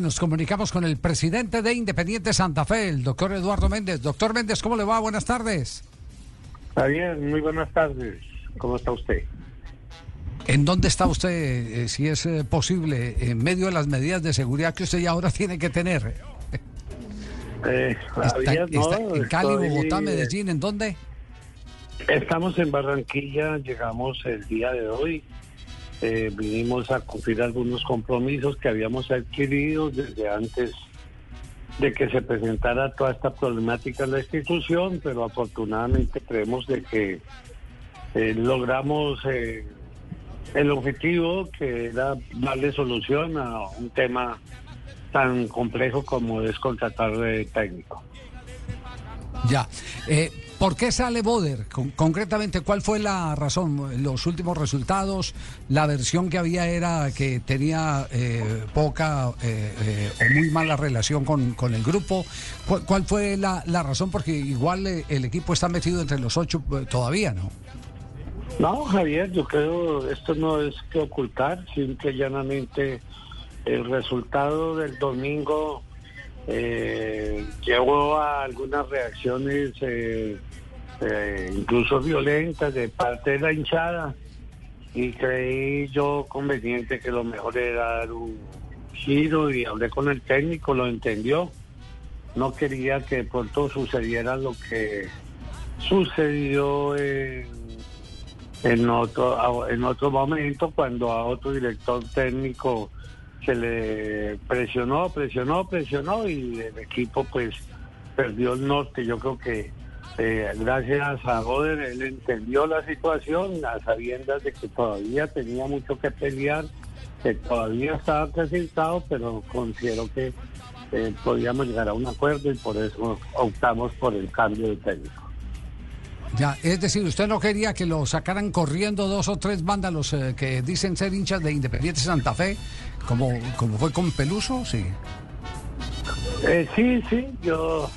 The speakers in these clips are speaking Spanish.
Nos comunicamos con el presidente de Independiente Santa Fe, el doctor Eduardo Méndez. Doctor Méndez, ¿cómo le va? Buenas tardes. Está bien, muy buenas tardes. ¿Cómo está usted? ¿En dónde está usted, eh, si es eh, posible, en medio de las medidas de seguridad que usted ya ahora tiene que tener? Eh, Está, todavía no, está en Cali, estoy- Bogotá, Medellín, ¿en dónde? Estamos en Barranquilla, llegamos el día de hoy. Eh, vinimos a cumplir algunos compromisos que habíamos adquirido desde antes de que se presentara toda esta problemática en la institución, pero afortunadamente creemos de que eh, logramos eh, el objetivo que era darle solución a un tema tan complejo como es contratar eh, técnico. Ya. ¿Por qué sale Boder? Con- concretamente, ¿cuál fue la razón? Los últimos resultados, la versión que había era que tenía eh, poca eh, eh, o muy mala relación con, con el grupo. ¿Cuál, fue la, la razón? Porque igual eh, el equipo está metido entre los ocho eh, todavía, ¿no? No, Javier, yo creo esto no es que ocultar, simple y llanamente el resultado del domingo eh, llevó a algunas reacciones eh, incluso violentas de parte de la hinchada y creí yo conveniente que lo mejor era dar un giro y hablé con el técnico, lo entendió. No quería que de pronto sucediera lo que sucedió en en otro en otro momento cuando a otro director técnico se le presionó, presionó, presionó y el equipo pues perdió el norte. Yo creo que eh, gracias a Boder él entendió la situación a sabiendas de que todavía tenía mucho que pelear, que todavía estaba presentado, pero considero que eh, podíamos llegar a un acuerdo y por eso optamos por el cambio de técnico. Ya, es decir, usted no quería que lo sacaran corriendo dos o tres vándalos eh, que dicen ser hinchas de Independiente Santa Fe, como, como fue con Peluso, sí. Eh, sí, sí, yo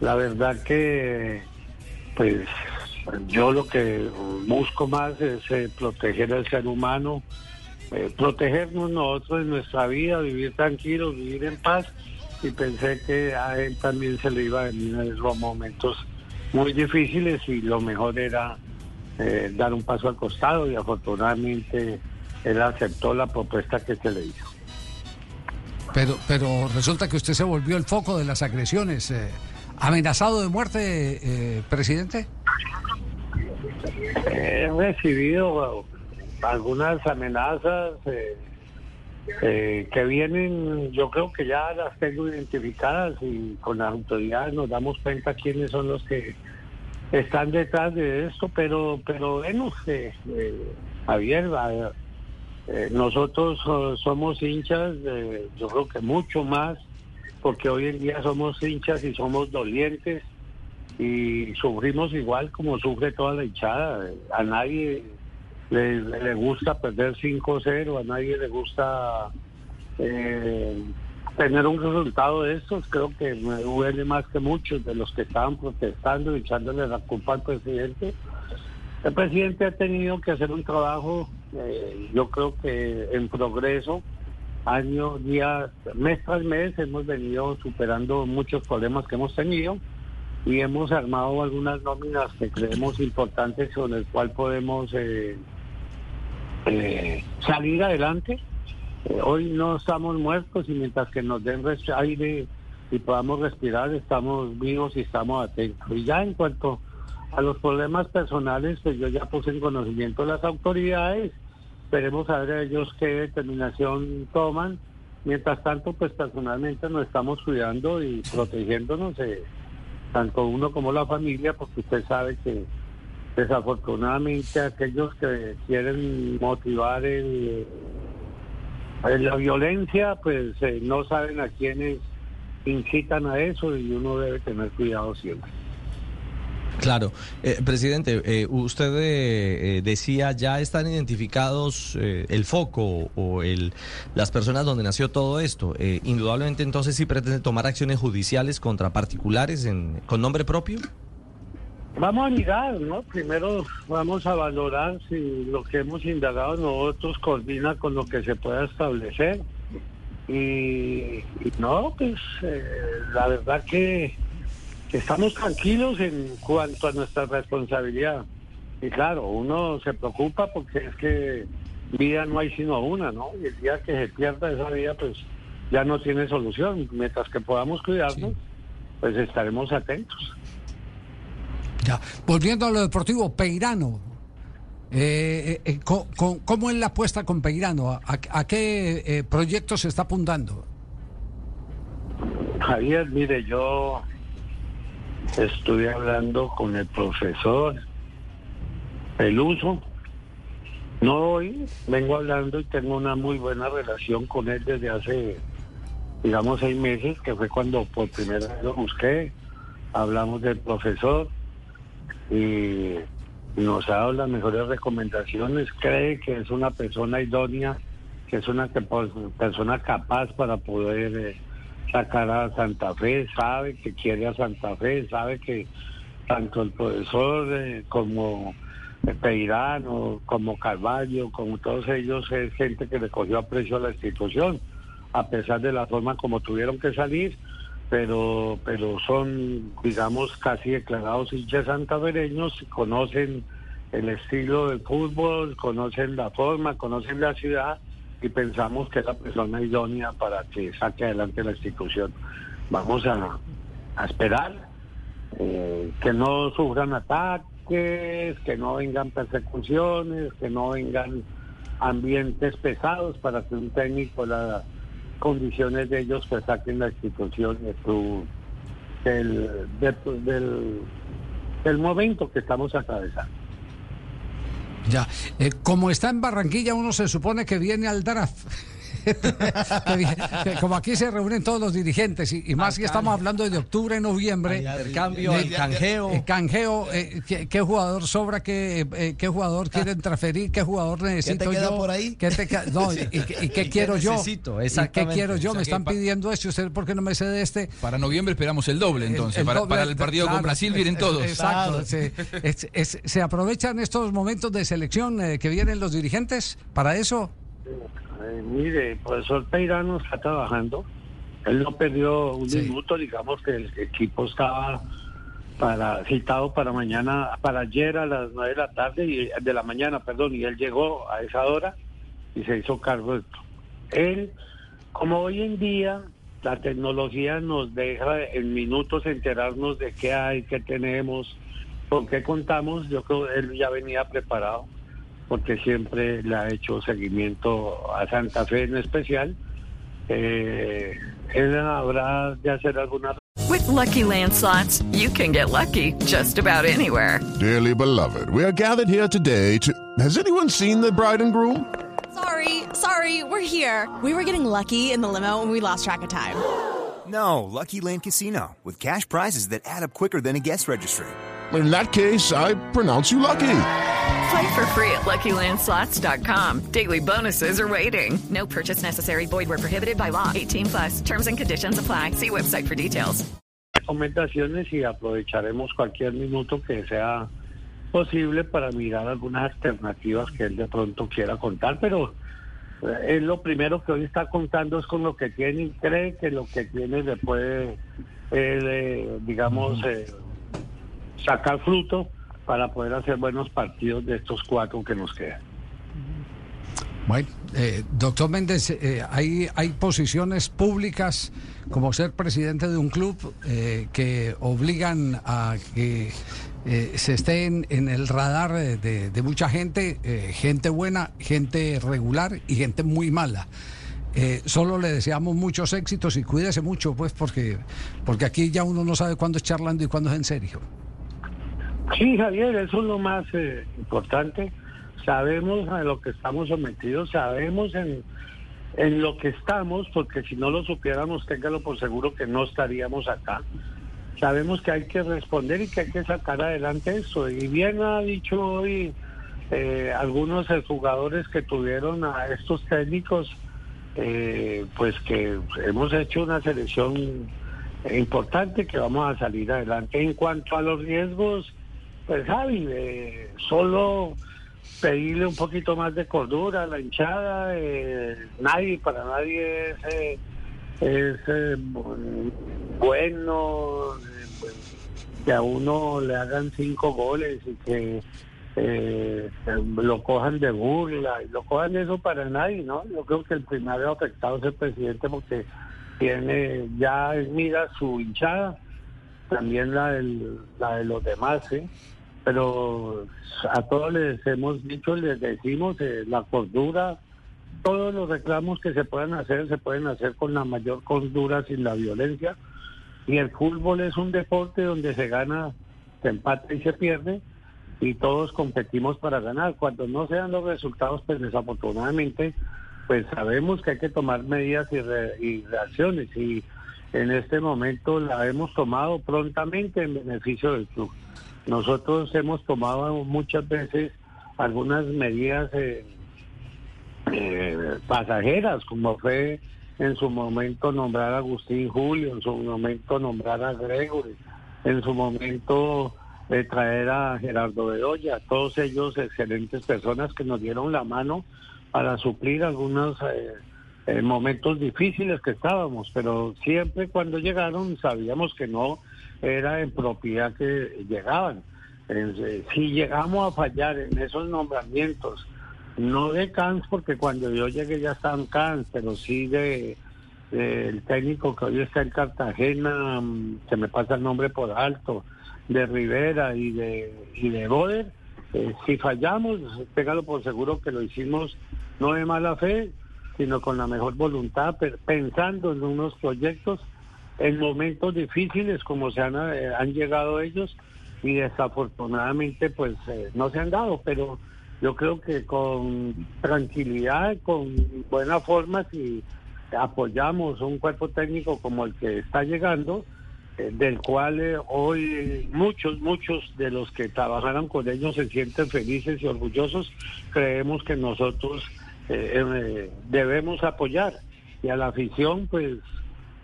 la verdad que pues yo lo que busco más es eh, proteger al ser humano, eh, protegernos nosotros en nuestra vida, vivir tranquilos, vivir en paz y pensé que a él también se le iba a venir en esos momentos muy difíciles y lo mejor era eh, dar un paso al costado y afortunadamente él aceptó la propuesta que se le hizo. Pero, pero resulta que usted se volvió el foco de las agresiones. ¿Amenazado de muerte, eh, presidente? He recibido algunas amenazas eh, eh, que vienen, yo creo que ya las tengo identificadas y con las autoridades nos damos cuenta quiénes son los que están detrás de esto, pero pero bueno, eh, eh, Javier, eh, nosotros eh, somos hinchas, eh, yo creo que mucho más, porque hoy en día somos hinchas y somos dolientes y sufrimos igual como sufre toda la hinchada. A nadie le, gusta perder 5-0, a nadie le gusta eh, tener un resultado de estos. Creo que me duele más que muchos de los que estaban protestando y echándole la culpa al presidente. El presidente ha tenido que hacer un trabajo, eh, yo creo que en progreso, año, día, mes tras mes hemos venido superando muchos problemas que hemos tenido y hemos armado algunas nóminas que creemos importantes con el cual podemos eh, eh, salir adelante. Eh, hoy no estamos muertos y mientras que nos den aire y podamos respirar, estamos vivos y estamos atentos. Y ya en cuanto a los problemas personales, pues yo ya puse en conocimiento a las autoridades, esperemos a ver ellos qué determinación toman. Mientras tanto, pues personalmente nos estamos cuidando y protegiéndonos, eh, tanto uno como la familia, porque usted sabe que desafortunadamente aquellos que quieren motivar el, la violencia, pues eh, no saben a quiénes incitan a eso y uno debe tener cuidado siempre. Claro, eh, presidente, eh, usted eh, decía ya están identificados el foco o el las personas donde nació todo esto. indudablemente, entonces sí pretende tomar acciones judiciales contra particulares en, con nombre propio. Vamos a mirar, ¿no? Primero vamos a valorar si lo que hemos indagado nosotros coordina con lo que se pueda establecer. Y, y no, pues la verdad que estamos tranquilos en cuanto a nuestra responsabilidad. Y claro, uno se preocupa porque es que vida no hay sino una, ¿no? Y el día que se pierda esa vida, pues ya no tiene solución. Mientras que podamos cuidarnos, pues estaremos atentos. Ya, volviendo a lo deportivo, Peirano. Eh, eh, eh ¿cómo, es la apuesta con Peirano? ¿A, qué eh, proyecto se está apuntando? Javier, mire, yo estuve hablando con el profesor Peluso. No hoy, vengo hablando y tengo una muy buena relación con él desde hace, digamos, seis meses, que fue cuando por primera vez lo busqué. Hablamos del profesor y nos ha dado las mejores recomendaciones. Cree que es una persona idónea, que es una persona capaz para poder eh, sacar a Santa Fe, sabe que quiere a Santa Fe, sabe que tanto el profesor eh, como Peirano, como Carvalho, como todos ellos es gente que le cogió aprecio a la institución, a pesar de la forma como tuvieron que salir, pero, pero son, digamos, casi declarados hinchas santafereños, conocen el estilo del fútbol, conocen la forma, conocen la ciudad y pensamos que es la persona idónea para que saque adelante la institución. Vamos a, esperar eh, que no sufran ataques, que no vengan persecuciones, que no vengan ambientes pesados para que un técnico las condiciones de ellos pues saquen la institución de su, del, del, del momento que estamos atravesando. Ya, eh, como está en Barranquilla, uno se supone que viene al draft. Como aquí se reúnen todos los dirigentes y, más que estamos hablando de octubre, noviembre. El cambio, el canjeo. El canjeo, eh, ¿qué, jugador sobra? Qué, eh, ¿Qué jugador quieren transferir? ¿Qué jugador necesito ¿Qué te yo? por ahí? ¿Qué te no, ¿Y, qué quiero yo? ¿Qué quiero yo? Me están pidiendo esto. ¿Usted por qué no me cede este? Para noviembre esperamos el doble, entonces. para, el partido con Brasil vienen todos. Exacto. Se, aprovechan estos momentos de selección eh, que vienen los dirigentes para eso. Eh, mire, el profesor Peirano está trabajando. Él no perdió un minuto, digamos que el equipo estaba para citado para mañana, para ayer a las nueve de la tarde, y, de la mañana, perdón, y él llegó a esa hora y se hizo cargo de esto. Él, como hoy en día la tecnología nos deja en minutos enterarnos de qué hay, qué tenemos, con qué contamos, yo creo que él ya venía preparado porque siempre le ha hecho seguimiento a Santa Fe en especial. Eh, él habrá de hacer alguna. With lucky landslots, you can get lucky just about anywhere. Dearly beloved, we are gathered here today to. Has anyone seen the bride and groom? Sorry, sorry, we're here. We were getting lucky in the limo and we lost track of time. No, Lucky Land Casino with cash prizes that add up quicker than a guest registry. In that case, I pronounce you lucky. Play for free at LuckyLandSlots.com. Daily bonuses are waiting. No purchase necessary. Void were prohibited by law. 18 plus. Terms and conditions apply. See website for details. Recomendaciones y aprovecharemos cualquier minuto que sea posible para mirar algunas alternativas que él de pronto quiera contar, pero eh, él lo primero que hoy está contando es con lo que tiene y cree que lo que tiene le puede, eh, digamos, eh, sacar fruto para poder hacer buenos partidos de estos cuatro que nos quedan. Bueno, eh, doctor Méndez, eh, hay, hay posiciones públicas como ser presidente de un club eh, que obligan a que se estén en el radar de, mucha gente, gente buena, gente regular y gente muy mala. solo le deseamos muchos éxitos y cuídese mucho, pues, porque, porque aquí ya uno no sabe cuándo es charlando y cuándo es en serio. Sí, Javier, eso es lo más eh, importante. Sabemos a lo que estamos sometidos, sabemos en, en lo que estamos, porque si no lo supiéramos, téngalo por seguro que no estaríamos acá. Sabemos que hay que responder y que hay que sacar adelante eso. Y bien ha dicho hoy eh, algunos jugadores que tuvieron a estos técnicos, eh, pues que hemos hecho una selección importante que vamos a salir adelante. En cuanto a los riesgos, pues Javi, eh, solo pedirle un poquito más de cordura a la hinchada. Eh, nadie, para nadie es, eh, es bueno que a uno le hagan cinco goles y que lo cojan de burla y lo cojan eso para nadie, ¿no? Yo creo que el primer afectado es el presidente porque tiene ya mira su hinchada, también la, del, la de los demás, ¿sí? Pero a todos les hemos dicho, les decimos eh, la cordura, todos los reclamos que se puedan hacer se pueden hacer con la mayor cordura, sin la violencia. Y el fútbol es un deporte donde se gana, se empata y se pierde, y todos competimos para ganar. Cuando no se dan los resultados, pues desafortunadamente pues sabemos que hay que tomar medidas y, reacciones y en este momento la hemos tomado prontamente en beneficio del club. Nosotros hemos tomado muchas veces algunas medidas eh, eh, pasajeras, como fue en su momento nombrar a Agustín Julio, en su momento nombrar a Gregory, en su momento eh, traer a Gerardo Bedoya, todos ellos excelentes personas que nos dieron la mano para suplir algunos eh, eh, momentos difíciles que estábamos, pero siempre cuando llegaron sabíamos que no era en propiedad que llegaban. Eh, si llegamos a fallar en esos nombramientos, no de Cans, porque cuando yo llegué ya estaban Cans, pero sí de, el técnico que hoy está en Cartagena, mm, se me pasa el nombre por alto, de Rivera y de, y de Boder, si fallamos, pégalo por seguro que lo hicimos no de mala fe, sino con la mejor voluntad, pensando en unos proyectos en momentos difíciles como se han, eh, han llegado ellos y desafortunadamente pues eh, no se han dado, pero yo creo que con tranquilidad, con buena forma, si apoyamos un cuerpo técnico como el que está llegando, eh, del cual hoy muchos, muchos de los que trabajaron con ellos se sienten felices y orgullosos, creemos que nosotros eh, eh, debemos apoyar. Y a la afición, pues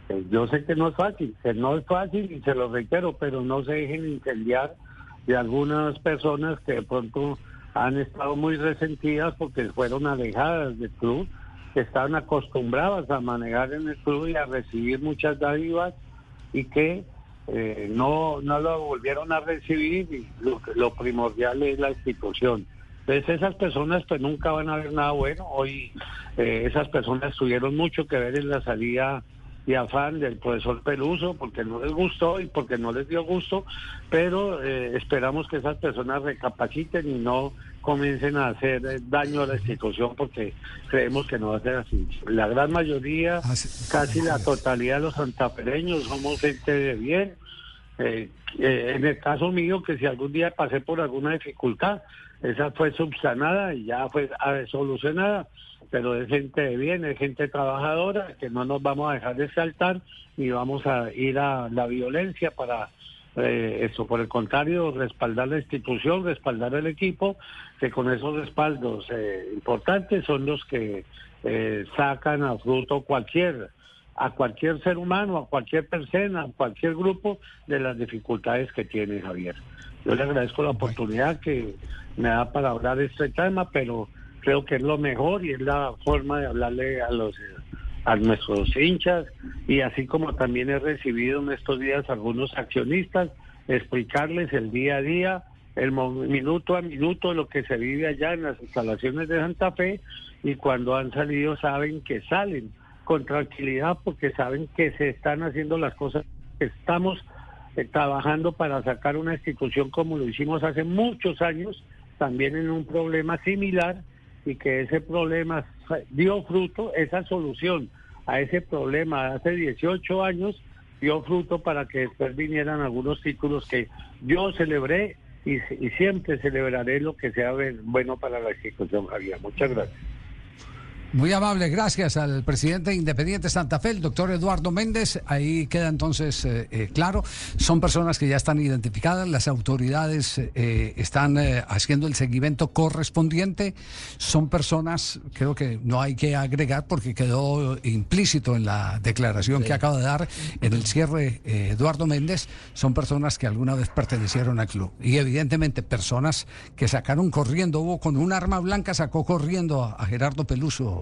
eh, yo sé que no es fácil, que no es fácil y se lo reitero, pero no se dejen incendiar de algunas personas que de pronto han estado muy resentidas porque fueron alejadas del club, que estaban acostumbradas a manejar en el club y a recibir muchas dádivas y que no, no lo volvieron a recibir y lo, lo primordial es la institución. Entonces esas personas pues nunca van a ver nada bueno. Hoy eh, esas personas tuvieron mucho que ver en la salida y afán del profesor Peluso porque no les gustó y porque no les dio gusto, pero eh, esperamos que esas personas recapaciten y no comiencen a hacer eh, daño a la institución porque creemos que no va a ser así. La gran mayoría, casi la totalidad de los santafereños somos gente de bien. en el caso mío, que si algún día pasé por alguna dificultad, esa fue subsanada y ya fue solucionada, pero es gente de bien, es gente trabajadora, que no nos vamos a dejar de saltar ni vamos a ir a la violencia para eh, eso, por el contrario, respaldar la institución, respaldar el equipo, que con esos respaldos eh, importantes son los que eh, sacan a fruto cualquier a cualquier ser humano, a cualquier persona, a cualquier grupo de las dificultades que tiene Javier. Yo le agradezco la oportunidad que me da para hablar de este tema, pero creo que es lo mejor y es la forma de hablarle a los a nuestros hinchas. Y así como también he recibido en estos días algunos accionistas explicarles el día a día el minuto a minuto lo que se vive allá en las instalaciones de Santa Fe y cuando han salido saben que salen con tranquilidad porque saben que se están haciendo las cosas estamos eh, trabajando para sacar una institución como lo hicimos hace muchos años, también en un problema similar y que ese problema dio fruto, esa solución a ese problema hace 18 años dio fruto para que después vinieran algunos títulos que yo celebré y, y siempre celebraré lo que sea bueno para la institución, Javier. Muchas gracias. Muy amable, gracias al presidente Independiente Santa Fe, el doctor Eduardo Méndez. Ahí queda entonces eh, eh, claro, son personas que ya están identificadas, las autoridades eh, están haciendo el seguimiento correspondiente, son personas, creo que no hay que agregar porque quedó implícito en la declaración que acaba de dar en el cierre Eduardo Méndez, son personas que alguna vez pertenecieron al club. Y evidentemente personas que sacaron corriendo, hubo con un arma blanca sacó corriendo a Gerardo Peluso